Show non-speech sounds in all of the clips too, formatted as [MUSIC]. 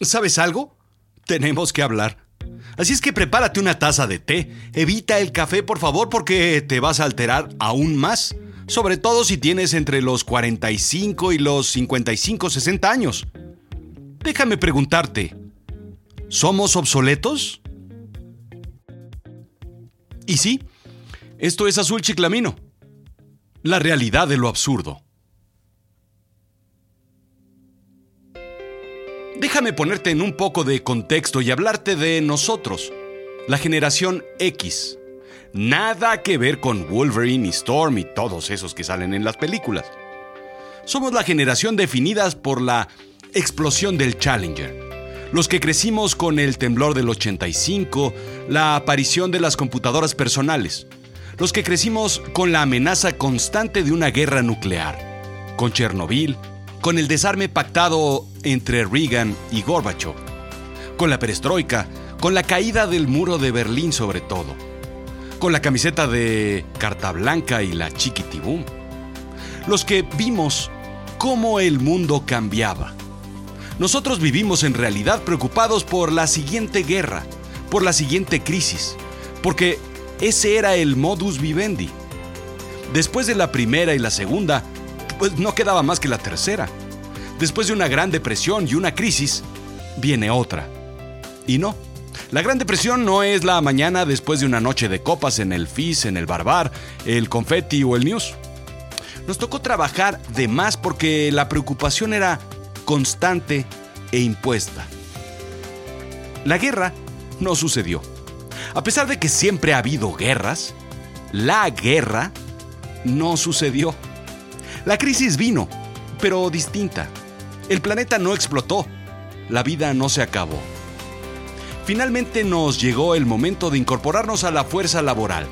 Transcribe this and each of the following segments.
¿Sabes algo? Tenemos que hablar. Así es que prepárate una taza de té. Evita el café, por favor, porque te vas a alterar aún más. Sobre todo si tienes entre los 45 y los 55, 60 años. Déjame preguntarte, ¿somos obsoletos? Y sí, esto es Azul Chiclamino. La realidad de lo absurdo. Déjame ponerte en un poco de contexto y hablarte de nosotros, la generación X. Nada que ver con Wolverine y Storm y todos esos que salen en las películas. Somos la generación definidas por la explosión del Challenger. Los que crecimos con el temblor del 85, la aparición de las computadoras personales. Los que crecimos con la amenaza constante de una guerra nuclear. Con Chernobyl, con el desarme pactado entre Reagan y Gorbachev, con la perestroika, con la caída del muro de Berlín sobre todo, con la camiseta de Carta Blanca y la Chiquitibum. Los que vimos cómo el mundo cambiaba. Nosotros vivimos en realidad preocupados por la siguiente guerra, por la siguiente crisis, porque ese era el modus vivendi. Después de la primera y la segunda, pues no quedaba más que la tercera. Después de una gran depresión y una crisis, viene otra. Y no, la Gran Depresión no es la mañana después de una noche de copas en el FIS, en el Barbar, el Confetti o el News. Nos tocó trabajar de más porque la preocupación era constante e impuesta. La guerra no sucedió. A pesar de que siempre ha habido guerras, la guerra no sucedió. La crisis vino, pero distinta. El planeta no explotó. La vida no se acabó. Finalmente nos llegó el momento de incorporarnos a la fuerza laboral.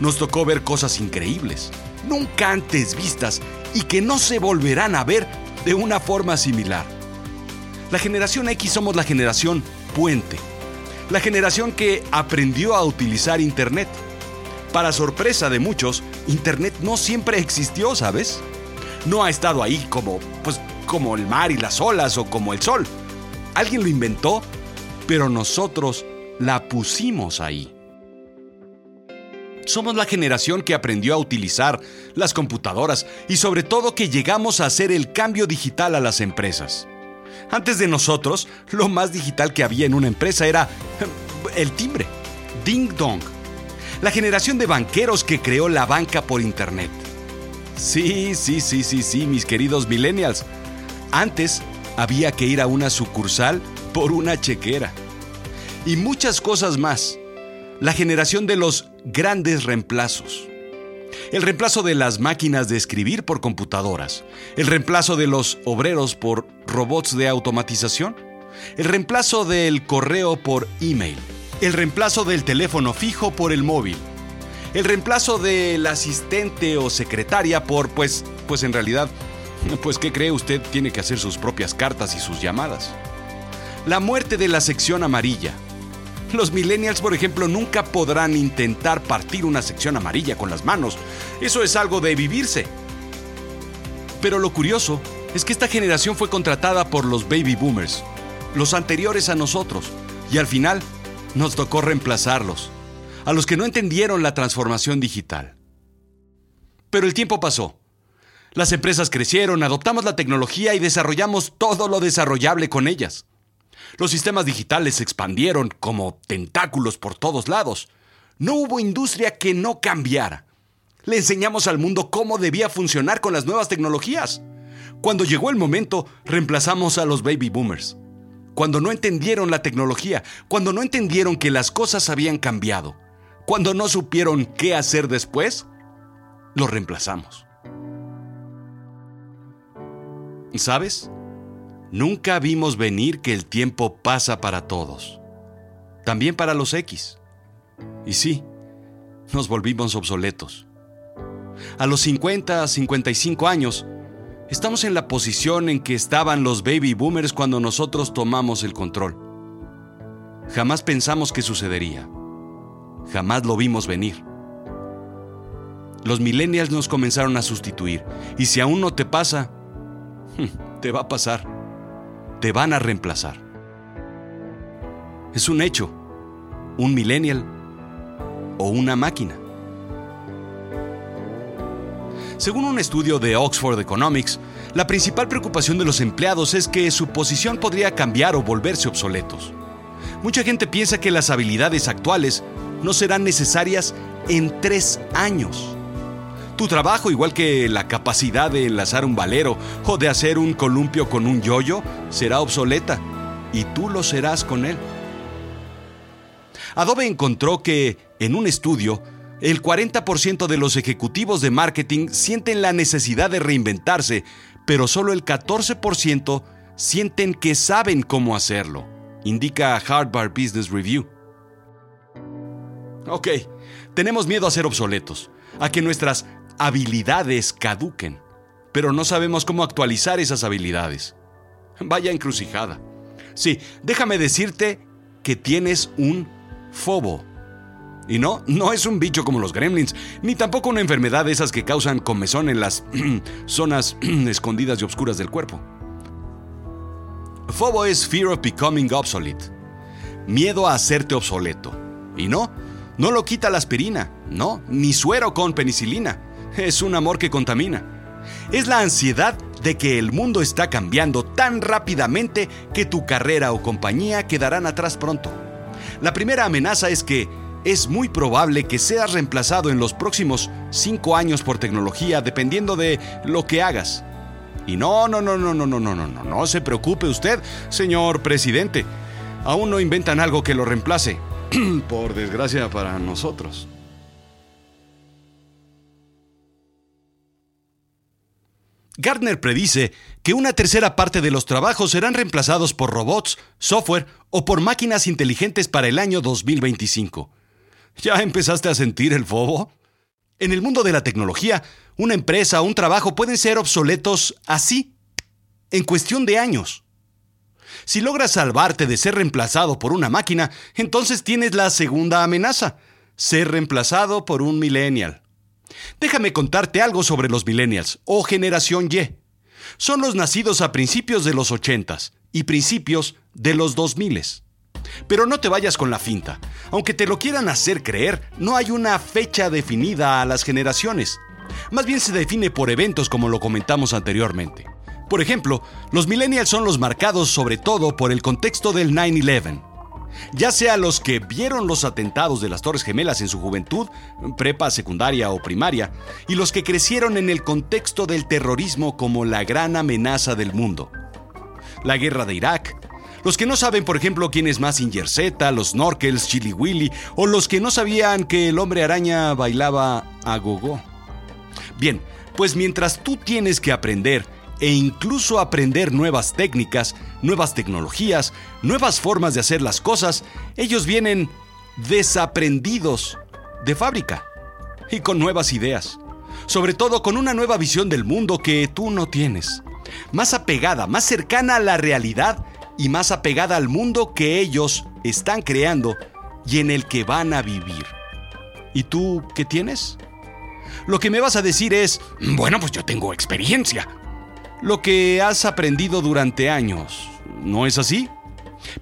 Nos tocó ver cosas increíbles, nunca antes vistas y que no se volverán a ver de una forma similar. La generación X somos la generación puente. La generación que aprendió a utilizar Internet. Para sorpresa de muchos, Internet no siempre existió, ¿sabes? No ha estado ahí como, pues, como el mar y las olas o como el sol. Alguien lo inventó, pero nosotros la pusimos ahí. Somos la generación que aprendió a utilizar las computadoras y sobre todo que llegamos a hacer el cambio digital a las empresas. Antes de nosotros, lo más digital que había en una empresa era [LAUGHS] el timbre, ding dong. La generación de banqueros que creó la banca por Internet. Sí, sí, sí, sí, sí, mis queridos millennials. Antes había que ir a una sucursal por una chequera. Y muchas cosas más. La generación de los grandes reemplazos. El reemplazo de las máquinas de escribir por computadoras. El reemplazo de los obreros por robots de automatización. El reemplazo del correo por email. El reemplazo del teléfono fijo por el móvil el reemplazo del asistente o secretaria por, pues, pues en realidad, pues ¿qué cree usted? Tiene que hacer sus propias cartas y sus llamadas. La muerte de la sección amarilla. Los millennials, por ejemplo, nunca podrán intentar partir una sección amarilla con las manos. Eso es algo de vivirse. Pero lo curioso es que esta generación fue contratada por los baby boomers, los anteriores a nosotros, y al final nos tocó reemplazarlos a los que no entendieron la transformación digital. Pero el tiempo pasó. Las empresas crecieron, adoptamos la tecnología y desarrollamos todo lo desarrollable con ellas. Los sistemas digitales se expandieron como tentáculos por todos lados. No hubo industria que no cambiara. Le enseñamos al mundo cómo debía funcionar con las nuevas tecnologías. Cuando llegó el momento, reemplazamos a los baby boomers. Cuando no entendieron la tecnología, cuando no entendieron que las cosas habían cambiado, cuando no supieron qué hacer después, lo reemplazamos. ¿Sabes? Nunca vimos venir que el tiempo pasa para todos, también para los X. Y sí, nos volvimos obsoletos. A los 50, 55 años, estamos en la posición en que estaban los baby boomers cuando nosotros tomamos el control. Jamás pensamos que sucedería. Jamás lo vimos venir. Los millennials nos comenzaron a sustituir. Y si aún no te pasa, [LAUGHS] te va a pasar. Te van a reemplazar. Es un hecho. Un millennial o una máquina. Según un estudio de Oxford Economics, la principal preocupación de los empleados es que su posición podría cambiar o volverse obsoletos. Mucha gente piensa que las habilidades actuales no serán necesarias en tres años. Tu trabajo, igual que la capacidad de enlazar un valero o de hacer un columpio con un yoyo, será obsoleta y tú lo serás con él. Adobe encontró que, en un estudio, el 40% de los ejecutivos de marketing sienten la necesidad de reinventarse, pero solo el 14% sienten que saben cómo hacerlo, indica Harvard Business Review. Ok, tenemos miedo a ser obsoletos, a que nuestras habilidades caduquen, pero no sabemos cómo actualizar esas habilidades. Vaya encrucijada. Sí, déjame decirte que tienes un fobo. Y no, no es un bicho como los gremlins, ni tampoco una enfermedad de esas que causan comezón en las [CLEARS THROAT] zonas [CLEARS THROAT] escondidas y oscuras del cuerpo. Fobo es Fear of Becoming Obsolete. Miedo a hacerte obsoleto. Y no, no lo quita la aspirina, no, ni suero con penicilina. Es un amor que contamina. Es la ansiedad de que el mundo está cambiando tan rápidamente que tu carrera o compañía quedarán atrás pronto. La primera amenaza es que es muy probable que seas reemplazado en los próximos cinco años por tecnología dependiendo de lo que hagas. Y no, no, no, no, no, no, no, no, no, no se preocupe usted, señor presidente. Aún no inventan algo que lo reemplace. [CLEARS THROAT] por desgracia para nosotros. Gardner predice que una tercera parte de los trabajos serán reemplazados por robots, software o por máquinas inteligentes para el año 2025. ¿Ya empezaste a sentir el fobo? En el mundo de la tecnología, una empresa o un trabajo pueden ser obsoletos así, en cuestión de años. Si logras salvarte de ser reemplazado por una máquina, entonces tienes la segunda amenaza, ser reemplazado por un millennial. Déjame contarte algo sobre los millennials o generación Y. Son los nacidos a principios de los 80 y principios de los 2000. Pero no te vayas con la finta. Aunque te lo quieran hacer creer, no hay una fecha definida a las generaciones. Más bien se define por eventos como lo comentamos anteriormente. Por ejemplo, los millennials son los marcados sobre todo por el contexto del 9-11. Ya sea los que vieron los atentados de las Torres Gemelas en su juventud, prepa, secundaria o primaria, y los que crecieron en el contexto del terrorismo como la gran amenaza del mundo. La guerra de Irak, los que no saben, por ejemplo, quién es más Z, los Snorkels, Chili Willy, o los que no sabían que el hombre araña bailaba a gogo. Bien, pues mientras tú tienes que aprender e incluso aprender nuevas técnicas, nuevas tecnologías, nuevas formas de hacer las cosas, ellos vienen desaprendidos de fábrica y con nuevas ideas, sobre todo con una nueva visión del mundo que tú no tienes, más apegada, más cercana a la realidad y más apegada al mundo que ellos están creando y en el que van a vivir. ¿Y tú qué tienes? Lo que me vas a decir es, bueno, pues yo tengo experiencia lo que has aprendido durante años. ¿No es así?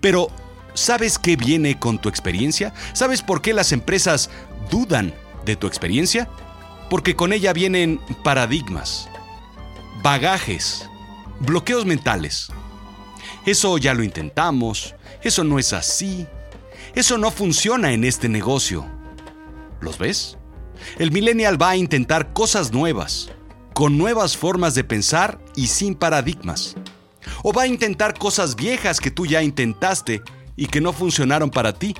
Pero, ¿sabes qué viene con tu experiencia? ¿Sabes por qué las empresas dudan de tu experiencia? Porque con ella vienen paradigmas, bagajes, bloqueos mentales. Eso ya lo intentamos, eso no es así, eso no funciona en este negocio. ¿Los ves? El millennial va a intentar cosas nuevas, con nuevas formas de pensar y sin paradigmas. O va a intentar cosas viejas que tú ya intentaste y que no funcionaron para ti.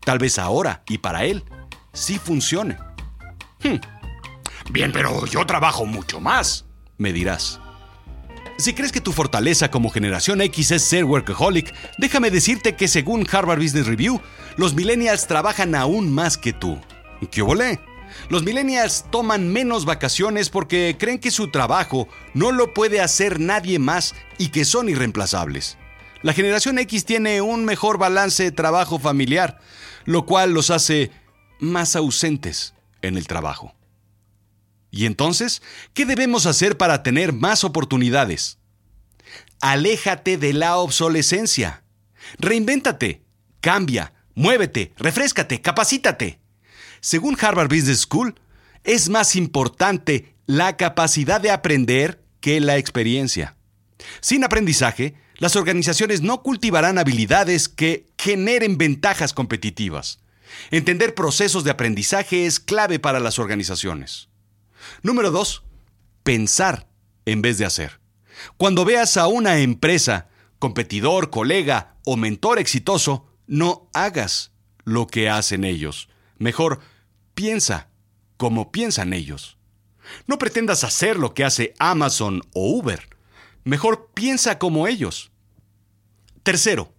Tal vez ahora y para él sí funcione. Hmm. Bien, pero yo trabajo mucho más, me dirás. Si crees que tu fortaleza como generación X es ser workaholic, déjame decirte que según Harvard Business Review, los millennials trabajan aún más que tú. ¿Qué volé? Los millennials toman menos vacaciones porque creen que su trabajo no lo puede hacer nadie más y que son irreemplazables. La generación X tiene un mejor balance de trabajo familiar, lo cual los hace más ausentes en el trabajo. ¿Y entonces qué debemos hacer para tener más oportunidades? Aléjate de la obsolescencia. Reinvéntate. Cambia, muévete, refrescate, capacítate. Según Harvard Business School, es más importante la capacidad de aprender que la experiencia. Sin aprendizaje, las organizaciones no cultivarán habilidades que generen ventajas competitivas. Entender procesos de aprendizaje es clave para las organizaciones. Número 2. Pensar en vez de hacer. Cuando veas a una empresa, competidor, colega o mentor exitoso, no hagas lo que hacen ellos. Mejor, piensa como piensan ellos. No pretendas hacer lo que hace Amazon o Uber. Mejor piensa como ellos. Tercero,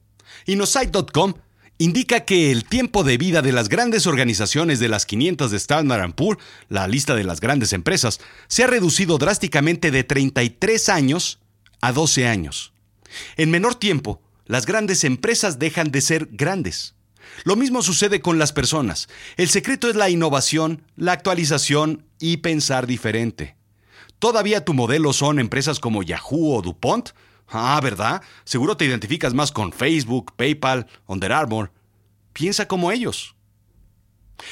Inosight.com indica que el tiempo de vida de las grandes organizaciones de las 500 de Standard Poor's, la lista de las grandes empresas, se ha reducido drásticamente de 33 años a 12 años. En menor tiempo, las grandes empresas dejan de ser grandes. Lo mismo sucede con las personas. El secreto es la innovación, la actualización y pensar diferente. ¿Todavía tu modelo son empresas como Yahoo o DuPont? Ah, ¿verdad? Seguro te identificas más con Facebook, PayPal, Under Armour. Piensa como ellos.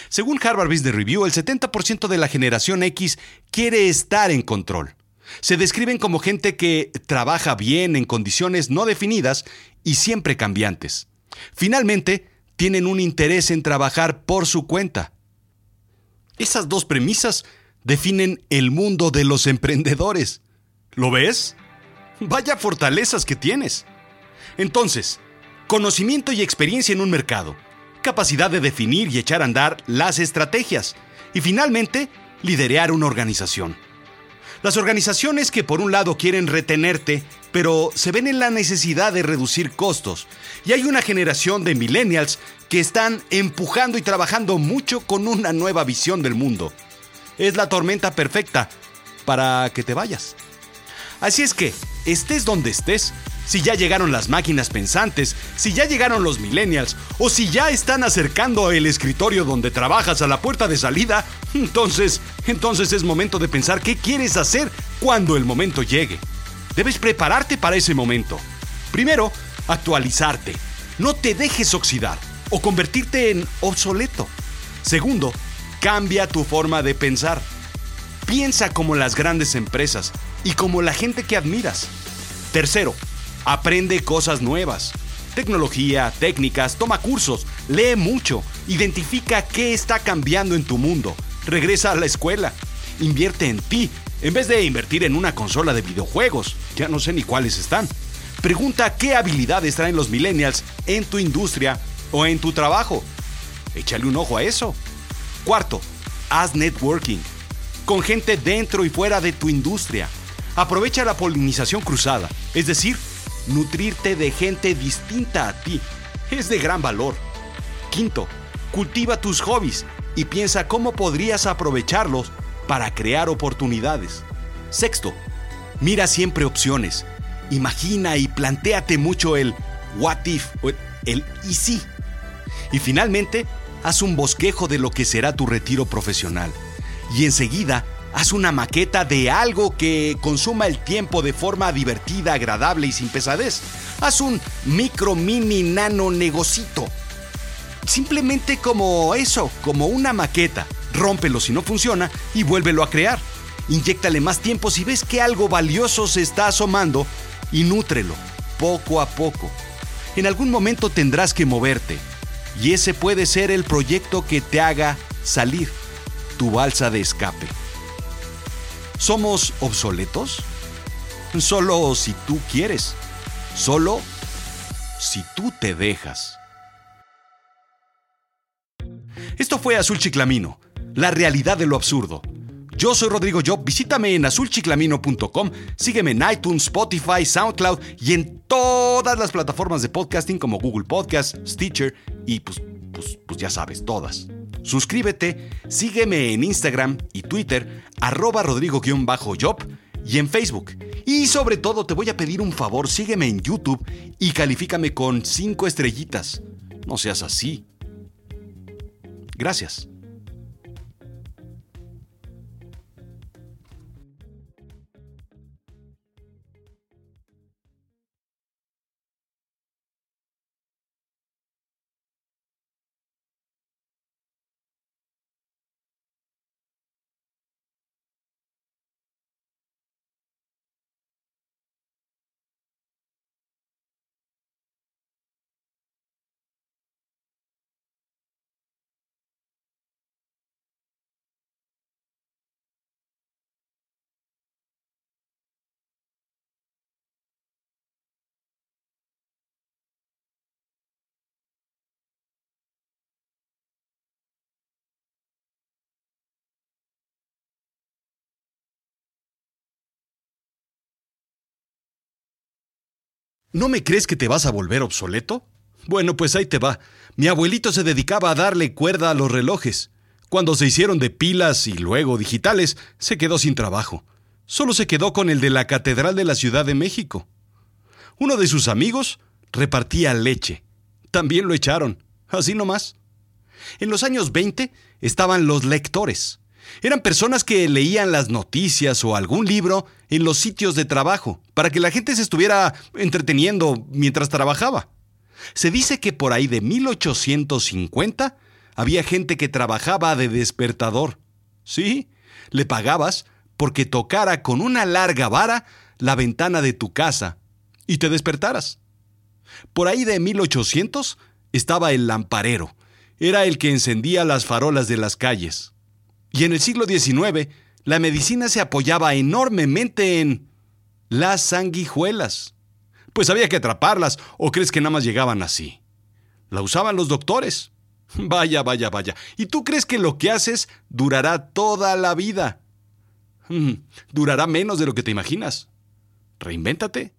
Según Harvard Business Review, el 70% de la generación X quiere estar en control. Se describen como gente que trabaja bien en condiciones no definidas y siempre cambiantes. Finalmente, tienen un interés en trabajar por su cuenta. Esas dos premisas definen el mundo de los emprendedores. ¿Lo ves? Vaya fortalezas que tienes. Entonces, conocimiento y experiencia en un mercado, capacidad de definir y echar a andar las estrategias y finalmente, liderear una organización. Las organizaciones que por un lado quieren retenerte, pero se ven en la necesidad de reducir costos. Y hay una generación de millennials que están empujando y trabajando mucho con una nueva visión del mundo. Es la tormenta perfecta para que te vayas. Así es que, estés donde estés, si ya llegaron las máquinas pensantes, si ya llegaron los millennials o si ya están acercando el escritorio donde trabajas a la puerta de salida, entonces, entonces es momento de pensar qué quieres hacer cuando el momento llegue. Debes prepararte para ese momento. Primero, actualizarte. No te dejes oxidar o convertirte en obsoleto. Segundo, cambia tu forma de pensar. Piensa como las grandes empresas y como la gente que admiras. Tercero, aprende cosas nuevas. Tecnología, técnicas, toma cursos, lee mucho, identifica qué está cambiando en tu mundo, regresa a la escuela, invierte en ti, en vez de invertir en una consola de videojuegos, ya no sé ni cuáles están. Pregunta qué habilidades traen los millennials en tu industria o en tu trabajo. Échale un ojo a eso. Cuarto, haz networking con gente dentro y fuera de tu industria. Aprovecha la polinización cruzada, es decir, nutrirte de gente distinta a ti. Es de gran valor. Quinto, cultiva tus hobbies y piensa cómo podrías aprovecharlos para crear oportunidades. Sexto, mira siempre opciones. Imagina y plantéate mucho el what if, el y si. Y finalmente, haz un bosquejo de lo que será tu retiro profesional y enseguida haz una maqueta de algo que consuma el tiempo de forma divertida, agradable y sin pesadez. Haz un micro, mini, nano negocito. Simplemente como eso, como una maqueta. Rómpelo si no funciona y vuélvelo a crear. Inyéctale más tiempo si ves que algo valioso se está asomando y nútrelo, poco a poco. En algún momento tendrás que moverte y ese puede ser el proyecto que te haga salir tu balsa de escape. ¿Somos obsoletos? Solo si tú quieres. Solo si tú te dejas. Esto fue Azul Chiclamino, la realidad de lo absurdo. Yo soy Rodrigo Job, visítame en azulchiclamino.com, sígueme en iTunes, Spotify, SoundCloud y en todas las plataformas de podcasting como Google Podcast, Stitcher y pues, pues, pues ya sabes, todas. Suscríbete, sígueme en Instagram y Twitter, arroba rodrigo-job y en Facebook. Y sobre todo te voy a pedir un favor, sígueme en YouTube y califícame con 5 estrellitas. No seas así. Gracias. ¿No me crees que te vas a volver obsoleto? Bueno, pues ahí te va. Mi abuelito se dedicaba a darle cuerda a los relojes. Cuando se hicieron de pilas y luego digitales, se quedó sin trabajo. Solo se quedó con el de la Catedral de la Ciudad de México. Uno de sus amigos repartía leche. También lo echaron. Así nomás. En los años 20 estaban los lectores. Eran personas que leían las noticias o algún libro en los sitios de trabajo, para que la gente se estuviera entreteniendo mientras trabajaba. Se dice que por ahí de 1850 había gente que trabajaba de despertador. Sí, le pagabas porque tocara con una larga vara la ventana de tu casa y te despertaras. Por ahí de 1800 estaba el lamparero. Era el que encendía las farolas de las calles. Y en el siglo XIX, la medicina se apoyaba enormemente en las sanguijuelas. Pues había que atraparlas, o crees que nada más llegaban así. La usaban los doctores. [LAUGHS] Vaya, vaya, vaya. ¿Y tú crees que lo que haces durará toda la vida? [LAUGHS] Durará menos de lo que te imaginas. Reinvéntate.